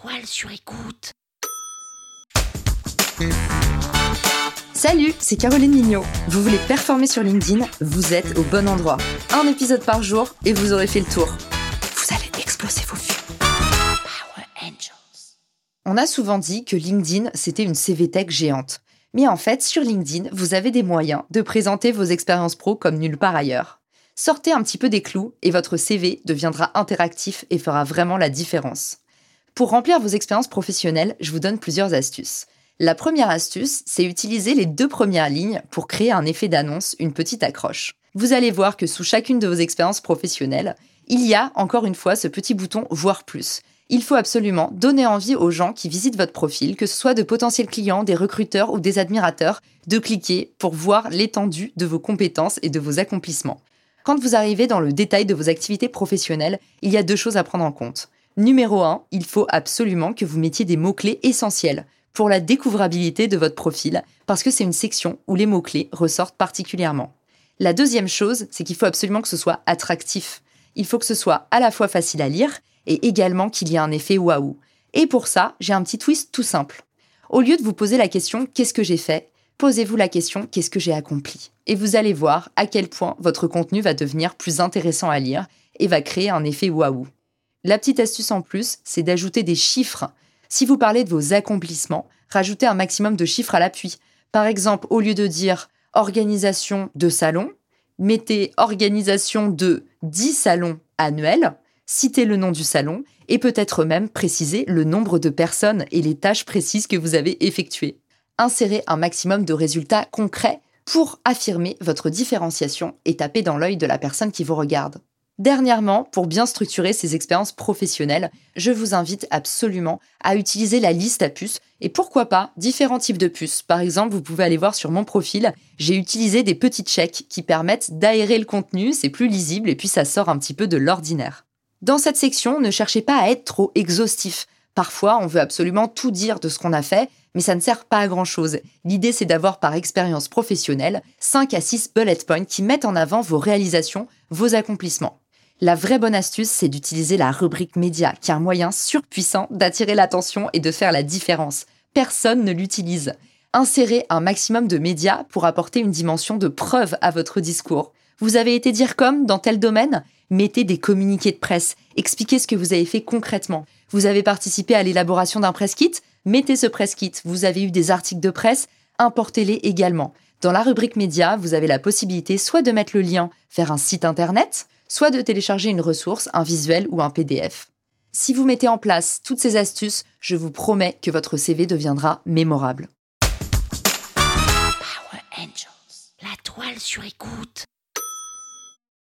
toile sur écoute. Salut, c'est Caroline Mignot. Vous voulez performer sur LinkedIn Vous êtes au bon endroit. Un épisode par jour et vous aurez fait le tour. Vous allez exploser vos vues. Power Angels. On a souvent dit que LinkedIn, c'était une CV Tech géante. Mais en fait, sur LinkedIn, vous avez des moyens de présenter vos expériences pro comme nulle part ailleurs. Sortez un petit peu des clous et votre CV deviendra interactif et fera vraiment la différence. Pour remplir vos expériences professionnelles, je vous donne plusieurs astuces. La première astuce, c'est utiliser les deux premières lignes pour créer un effet d'annonce, une petite accroche. Vous allez voir que sous chacune de vos expériences professionnelles, il y a encore une fois ce petit bouton Voir plus. Il faut absolument donner envie aux gens qui visitent votre profil, que ce soit de potentiels clients, des recruteurs ou des admirateurs, de cliquer pour voir l'étendue de vos compétences et de vos accomplissements. Quand vous arrivez dans le détail de vos activités professionnelles, il y a deux choses à prendre en compte. Numéro 1, il faut absolument que vous mettiez des mots-clés essentiels pour la découvrabilité de votre profil, parce que c'est une section où les mots-clés ressortent particulièrement. La deuxième chose, c'est qu'il faut absolument que ce soit attractif. Il faut que ce soit à la fois facile à lire et également qu'il y ait un effet waouh. Et pour ça, j'ai un petit twist tout simple. Au lieu de vous poser la question qu'est-ce que j'ai fait, posez-vous la question qu'est-ce que j'ai accompli? Et vous allez voir à quel point votre contenu va devenir plus intéressant à lire et va créer un effet waouh. La petite astuce en plus, c'est d'ajouter des chiffres. Si vous parlez de vos accomplissements, rajoutez un maximum de chiffres à l'appui. Par exemple, au lieu de dire organisation de salons, mettez organisation de 10 salons annuels, citez le nom du salon et peut-être même préciser le nombre de personnes et les tâches précises que vous avez effectuées insérer un maximum de résultats concrets pour affirmer votre différenciation et taper dans l'œil de la personne qui vous regarde. Dernièrement, pour bien structurer ces expériences professionnelles, je vous invite absolument à utiliser la liste à puces et pourquoi pas différents types de puces. Par exemple, vous pouvez aller voir sur mon profil, j'ai utilisé des petits checks qui permettent d'aérer le contenu, c'est plus lisible et puis ça sort un petit peu de l'ordinaire. Dans cette section, ne cherchez pas à être trop exhaustif. Parfois, on veut absolument tout dire de ce qu'on a fait, mais ça ne sert pas à grand-chose. L'idée, c'est d'avoir par expérience professionnelle 5 à 6 bullet points qui mettent en avant vos réalisations, vos accomplissements. La vraie bonne astuce, c'est d'utiliser la rubrique média, qui est un moyen surpuissant d'attirer l'attention et de faire la différence. Personne ne l'utilise. Insérez un maximum de médias pour apporter une dimension de preuve à votre discours. Vous avez été dire comme dans tel domaine? Mettez des communiqués de presse. Expliquez ce que vous avez fait concrètement. Vous avez participé à l'élaboration d'un press kit? Mettez ce press kit. Vous avez eu des articles de presse? Importez-les également. Dans la rubrique médias, vous avez la possibilité soit de mettre le lien vers un site internet, soit de télécharger une ressource, un visuel ou un PDF. Si vous mettez en place toutes ces astuces, je vous promets que votre CV deviendra mémorable. Power Angels. La toile sur écoute.